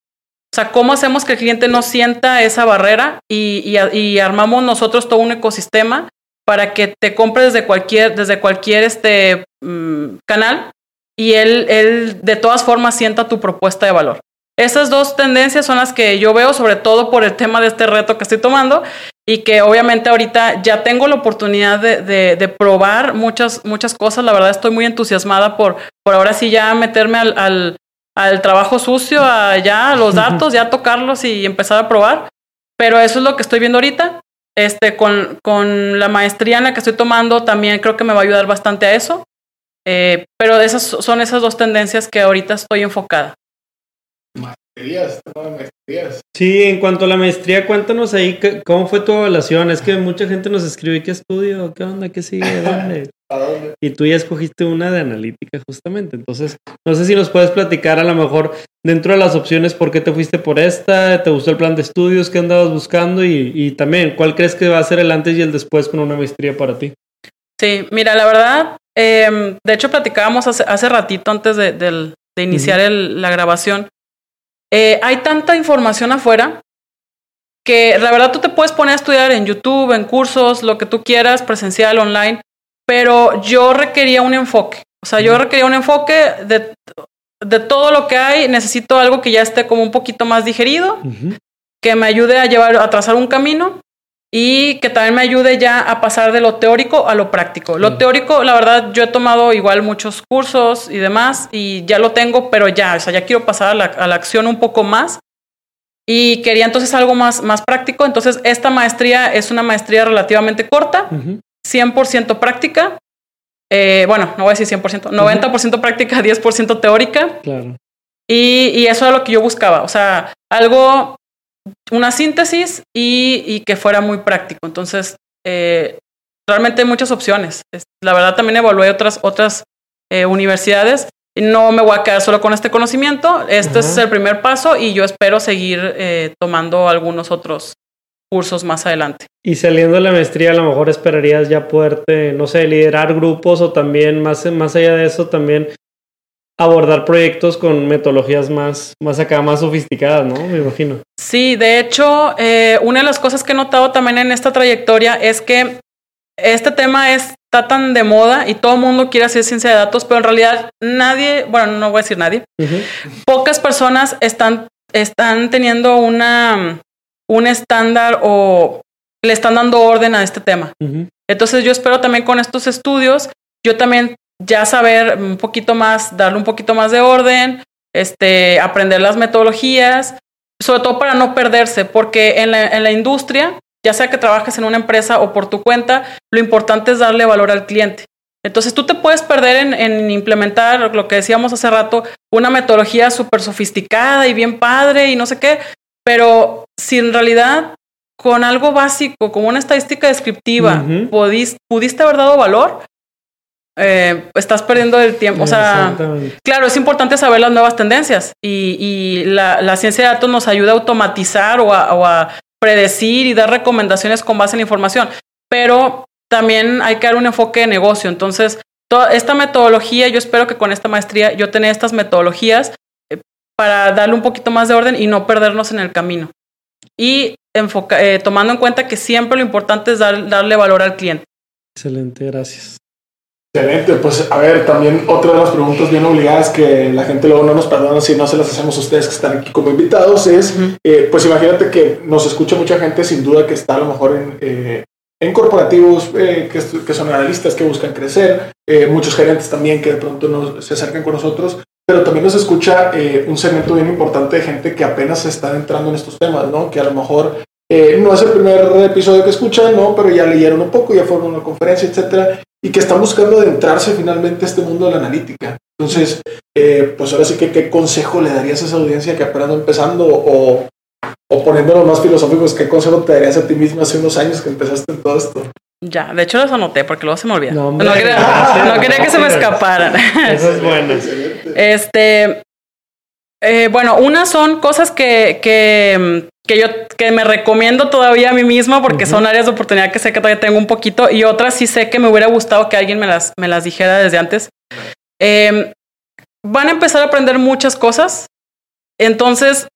O sea, cómo hacemos que el cliente no sienta esa barrera y, y, armamos nosotros todo un ecosistema para que te compre desde cualquier, desde cualquier este, mm, canal y él, él de todas formas sienta tu propuesta de valor. Esas dos tendencias son las que yo veo, sobre todo por el tema de este reto que estoy tomando y que obviamente ahorita ya tengo la oportunidad de, de, probar muchas, muchas cosas. La verdad estoy muy entusiasmada por, por ahora sí ya meterme al, al, al trabajo sucio, a ya los datos, ya tocarlos y empezar a probar. Pero eso es lo que estoy viendo ahorita. Este, con, con la maestría en la que estoy tomando también creo que me va a ayudar bastante a eso. Eh, pero esas son esas dos tendencias que ahorita estoy enfocada.
Sí, en cuanto a la maestría, cuéntanos ahí cómo fue tu evaluación. Es que mucha gente nos escribe qué estudio, qué onda, qué sigue, dónde. Y tú ya escogiste una de analítica justamente. Entonces, no sé si nos puedes platicar a lo mejor dentro de las opciones por qué te fuiste por esta, te gustó el plan de estudios que andabas buscando y, también cuál crees que va a ser el antes y el después con una maestría para ti.
Sí, mira, la verdad, em, de hecho platicábamos hace, ratito antes de, iniciar la grabación eh, hay tanta información afuera que la verdad tú te puedes poner a estudiar en YouTube, en cursos, lo que tú quieras, presencial, online, pero yo requería un enfoque. O sea, yo requería un enfoque de, de todo lo que hay, necesito algo que ya esté como un poquito más digerido, que me ayude a llevar, a trazar un camino y que también me ayude ya a pasar de lo teórico a lo práctico. Lo teórico, la verdad, yo he tomado igual muchos cursos y demás y ya lo tengo, pero ya, o sea, ya quiero pasar a la, a la acción un poco más y quería entonces algo más, más práctico. Entonces, esta maestría es una maestría relativamente corta, 100% práctica eh, bueno, no voy a decir 100%, 90% práctica, 10% teórica.
Claro.
Y, y, eso era lo que yo buscaba, o sea, algo, una síntesis y, y que fuera muy práctico. Entonces, eh, realmente hay muchas opciones. La verdad también evalué otras, otras eh, universidades. No me voy a quedar solo con este conocimiento. Este es el primer paso y yo espero seguir eh, tomando algunos otros cursos más adelante.
Y saliendo de la maestría, a lo mejor esperarías ya poderte, no sé, liderar grupos o también más, más allá de eso, también abordar proyectos con metodologías más, más acá, más sofisticadas, ¿no? Me imagino.
Sí, de hecho, eh, una de las cosas que he notado también en esta trayectoria es que este tema está tan de moda y todo el mundo quiere hacer ciencia de datos, pero en realidad nadie, bueno, no voy a decir nadie, pocas personas están, están teniendo una, un estándar o le están dando orden a este tema. Entonces yo espero también con estos estudios, yo también ya saber un poquito más, darle un poquito más de orden, este, aprender las metodologías, sobre todo para no perderse, porque en la, en la industria ya sea que trabajes en una empresa o por tu cuenta, lo importante es darle valor al cliente. Entonces tú te puedes perder en, implementar lo que decíamos hace rato, una metodología súper sofisticada y bien padre y no sé qué, pero si en realidad con algo básico, como una estadística descriptiva, pudiste, haber dado valor, eh, estás perdiendo el tiempo. O sea, claro, es importante saber las nuevas tendencias y, la, ciencia de datos nos ayuda a automatizar o a, predecir y dar recomendaciones con base en la información, pero también hay que dar un enfoque de negocio. Entonces, toda esta metodología, yo espero que con esta maestría yo tenga estas metodologías eh, para darle un poquito más de orden y no perdernos en el camino. Y enfoca, eh, tomando en cuenta que siempre lo importante es darle valor al cliente.
Excelente, gracias.
Excelente, pues a ver, también otra de las preguntas bien obligadas que la gente luego no nos perdona si no se las hacemos a ustedes que están aquí como invitados es, eh, pues imagínate que nos escucha mucha gente sin duda que está a lo mejor en, eh, en corporativos eh, que, que, son analistas que buscan crecer, muchos gerentes también que de pronto nos, se acercan con nosotros, pero también nos escucha un segmento bien importante de gente que apenas se está entrando en estos temas, ¿no? Que a lo mejor no es el primer episodio que escuchan, ¿no? Pero ya leyeron un poco, ya fueron a una conferencia, etcétera, y que están buscando adentrarse finalmente a este mundo de la analítica. Entonces, eh, pues ahora sí que qué consejo le darías a esa audiencia que apenas empezando o, o poniéndolo más filosóficos, qué consejo te darías a ti mismo hace unos años que empezaste en todo esto?
Ya, de hecho los anoté porque luego se me olvida. No, quería, que se me escaparan.
Eso es bueno.
Este, eh, bueno, unas son cosas que, que, que, yo que me recomiendo todavía a mí mismo porque son áreas de oportunidad que sé que todavía tengo un poquito y otras sí sé que me hubiera gustado que alguien me las, me las dijera desde antes. Em, van a empezar a aprender muchas cosas, entonces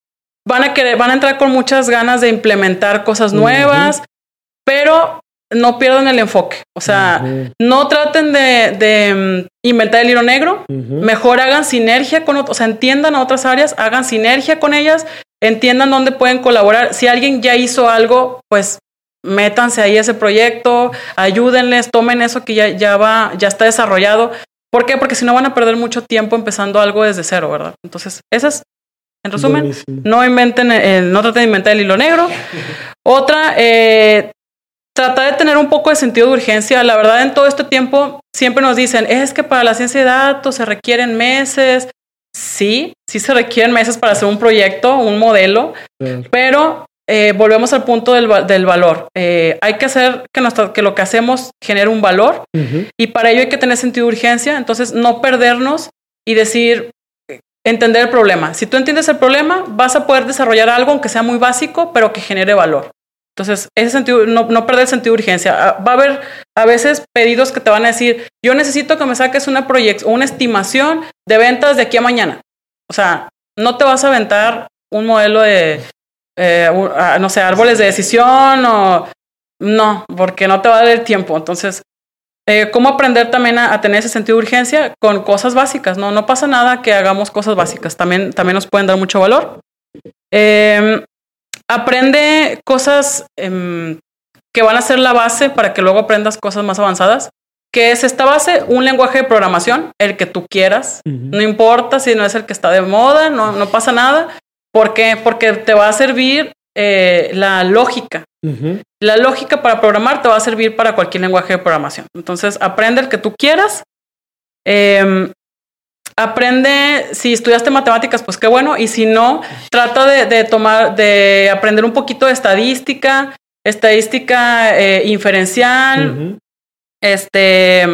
van a querer, van a entrar con muchas ganas de implementar cosas nuevas, pero no pierdan el enfoque. O sea, no traten de, mm, inventar el hilo negro. Mejor hagan sinergia con otros, o sea, entiendan a otras áreas, hagan sinergia con ellas, entiendan dónde pueden colaborar. Si alguien ya hizo algo, pues métanse ahí a ese proyecto, ayúdenles, tomen eso que ya, ya va, ya está desarrollado. ¿Por qué? Porque si no van a perder mucho tiempo empezando algo desde cero, ¿verdad? Entonces, esas en resumen, no inventen, no traten de inventar el hilo negro. Otra, eh, Trata de tener un poco de sentido de urgencia. La verdad, en todo este tiempo siempre nos dicen, es que para la ciencia de datos se requieren meses. Sí, sí se requieren meses para hacer un proyecto, un modelo, pero eh, volvemos al punto del, valor. Eh, hay que hacer que, que lo que hacemos genere un valor y para ello hay que tener sentido de urgencia. Entonces, no perdernos y decir, entender el problema. Si tú entiendes el problema, vas a poder desarrollar algo, aunque sea muy básico, pero que genere valor. Entonces, ese sentido, no, no perder el sentido de urgencia. Ah, va a haber a veces pedidos que te van a decir, yo necesito que me saques una proyección, una estimación de ventas de aquí a mañana. O sea, no te vas a aventar un modelo de, eh, no sé, árboles de decisión o no, porque no te va a dar el tiempo. Entonces, eh, ¿cómo aprender también a, tener ese sentido de urgencia con cosas básicas? No, no pasa nada que hagamos cosas básicas. También, también nos pueden dar mucho valor. Eh, aprende cosas em, que van a ser la base para que luego aprendas cosas más avanzadas. ¿Qué es esta base? Un lenguaje de programación, el que tú quieras. No importa si no es el que está de moda, no, no pasa nada. ¿Por qué? Porque te va a servir eh, la lógica. La lógica para programar te va a servir para cualquier lenguaje de programación. Entonces, aprende el que tú quieras. Em, aprende, si estudiaste matemáticas, pues qué bueno. Y si no, trata de, tomar, de aprender un poquito de estadística, estadística eh, inferencial, este,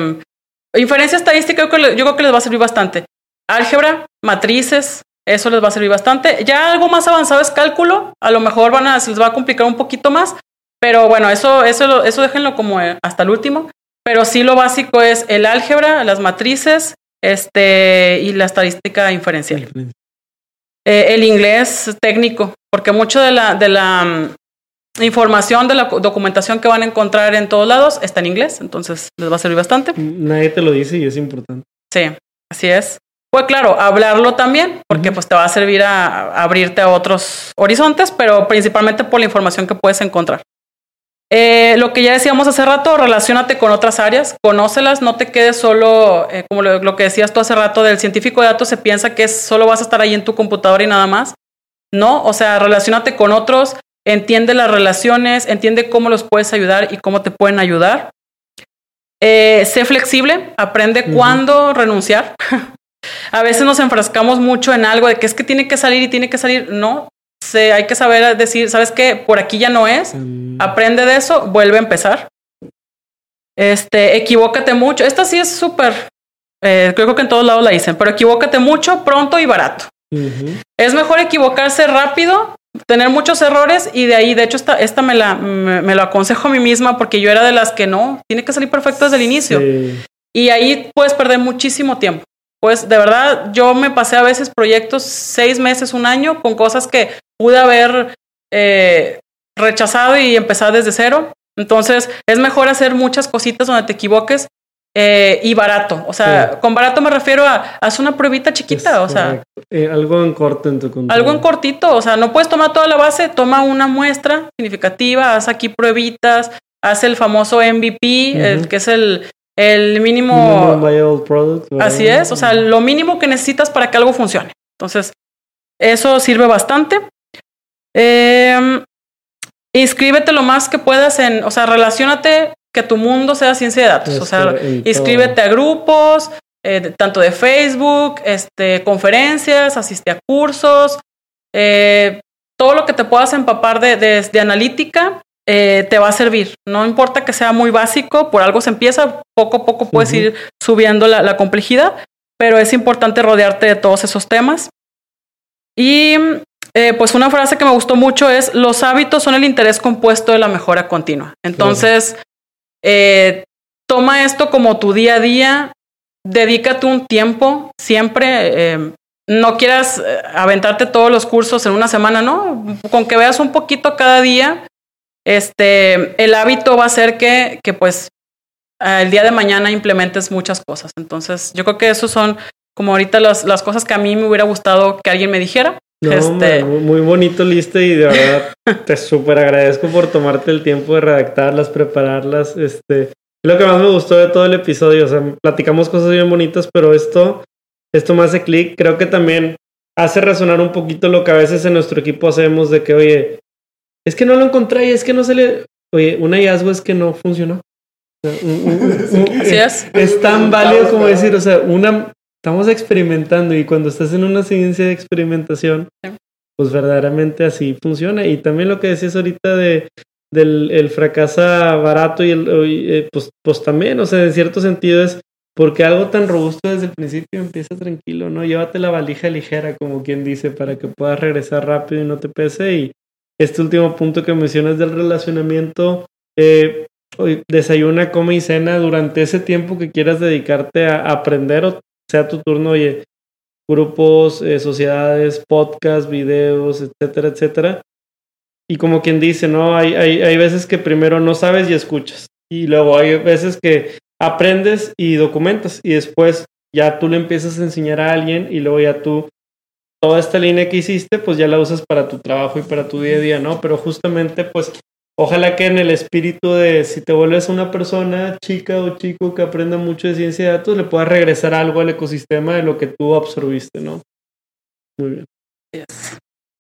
inferencia estadística, yo creo que les va a servir bastante. Álgebra, matrices, eso les va a servir bastante. Ya algo más avanzado es cálculo. A lo mejor van a, se les va a complicar un poquito más. Pero bueno, eso, eso, eso déjenlo como eh, hasta el último. Pero sí lo básico es el álgebra, las matrices, este, y la estadística inferencial. Eh, el inglés técnico, porque mucho de la, de la mm, información, de la documentación que van a encontrar en todos lados está en inglés, entonces les va a servir bastante.
Nadie te lo dice y es importante.
Sí, así es. Pues claro, hablarlo también, porque pues te va a servir a, abrirte a otros horizontes, pero principalmente por la información que puedes encontrar. Eh, lo que ya decíamos hace rato, relacionate con otras áreas, conócelas, no te quedes solo, eh, como lo, que decías tú hace rato, del científico de datos se piensa que solo vas a estar ahí en tu computadora y nada más. No, o sea, relacionate con otros, entiende las relaciones, entiende cómo los puedes ayudar y cómo te pueden ayudar. Eh, sé flexible, aprende cuándo renunciar. A veces nos enfrascamos mucho en algo de que es que tiene que salir y tiene que salir. No, se, hay que saber decir, ¿sabes qué? Por aquí ya no es. Mm. Aprende de eso, vuelve a empezar. Este, equivócate mucho. Esta sí es súper, eh, creo que en todos lados la dicen, pero equivócate mucho, pronto y barato. Es mejor equivocarse rápido, tener muchos errores y de ahí, de hecho, esta, esta me, la, me, lo aconsejo a mí misma porque yo era de las que no, tiene que salir perfecto desde el inicio. Y ahí puedes perder muchísimo tiempo pues de verdad yo me pasé a veces proyectos seis meses, un año, con cosas que pude haber eh, rechazado y empezar desde cero. Entonces es mejor hacer muchas cositas donde te equivoques eh, y barato. O sea, con barato me refiero a haz una pruebita chiquita, o sea.
Eh, algo en corto en tu control.
Algo en cortito, o sea, no puedes tomar toda la base, toma una muestra significativa, haz aquí pruebitas, haz el famoso MVP, que es el, el mínimo... así es, o sea, lo mínimo que necesitas para que algo funcione. Entonces, eso sirve bastante. Eh, inscríbete lo más que puedas en, o sea, relacionate que tu mundo sea ciencia de datos. o sea, inscríbete a grupos, eh, tanto de Facebook, este, conferencias, asiste a cursos, eh, todo lo que te puedas empapar de, de analítica eh, te va a servir. No importa que sea muy básico, por algo se empieza, poco a poco puedes ir subiendo la, complejidad, pero es importante rodearte de todos esos temas. Y eh, pues una frase que me gustó mucho es, los hábitos son el interés compuesto de la mejora continua. Entonces, eh, toma esto como tu día a día, dedícate un tiempo siempre. no quieras aventarte todos los cursos en una semana, ¿no? Con que veas un poquito cada día, este, el hábito va a ser que, que pues el día de mañana implementes muchas cosas. Entonces, yo creo que esos son como ahorita las, las cosas que a mí me hubiera gustado que alguien me dijera.
No, este... muy bonito lista y de verdad te súper agradezco por tomarte el tiempo de redactarlas, prepararlas. Este, lo que más me gustó de todo el episodio, o sea, platicamos cosas bien bonitas, pero esto, esto me hace clic. Creo que también hace resonar un poquito lo que a veces en nuestro equipo hacemos de que, oye, es que no lo encontré y es que no se le... Oye, un hallazgo es que no funcionó.
es.
es tan válido como decir, o sea, una, estamos experimentando y cuando estás en una ciencia de experimentación, pues verdaderamente así funciona. Y también lo que decías ahorita de del el fracasa barato y el eh, pues, pues también, o sea, en cierto sentido es porque algo tan robusto desde el principio empieza tranquilo, ¿no? Llévate la valija ligera, como quien dice, para que puedas regresar rápido y no te pese y este último punto que mencionas del relacionamiento, eh, desayuna, come y cena durante ese tiempo que quieras dedicarte a, aprender, o sea tu turno, oye, grupos, eh, sociedades, podcasts, videos, etcétera, etcétera. Y como quien dice, ¿no? Hay, hay, hay veces que primero no sabes y escuchas. Y luego hay veces que aprendes y documentas. Y después ya tú le empiezas a enseñar a alguien y luego ya tú toda esta línea que hiciste, pues ya la usas para tu trabajo y para tu día a día, ¿no? Pero justamente, pues, ojalá que en el espíritu de si te vuelves una persona chica o chico que aprenda mucho de ciencia de datos, le puedas regresar algo al ecosistema de lo que tú absorbiste, ¿no? Muy bien.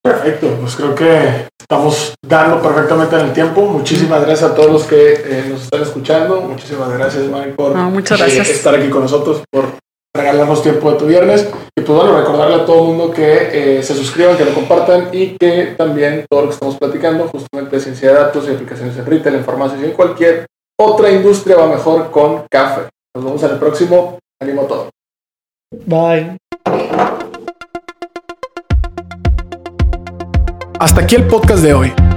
Perfecto, pues creo que estamos dando perfectamente en el tiempo. Muchísimas gracias a todos los que eh, nos están escuchando. Muchísimas gracias, Mike, por
muchas gracias.
Eh, estar aquí con nosotros, por regalarnos tiempo de tu viernes. Y pues bueno, recordarle a todo el mundo que eh, se suscriban, que lo compartan y que también todo lo que estamos platicando, justamente ciencia de datos y aplicaciones en retail, en farmacias y en cualquier otra industria va mejor con café. Nos vemos en el próximo. Animo a todo.
Bye.
Hasta aquí el podcast de hoy.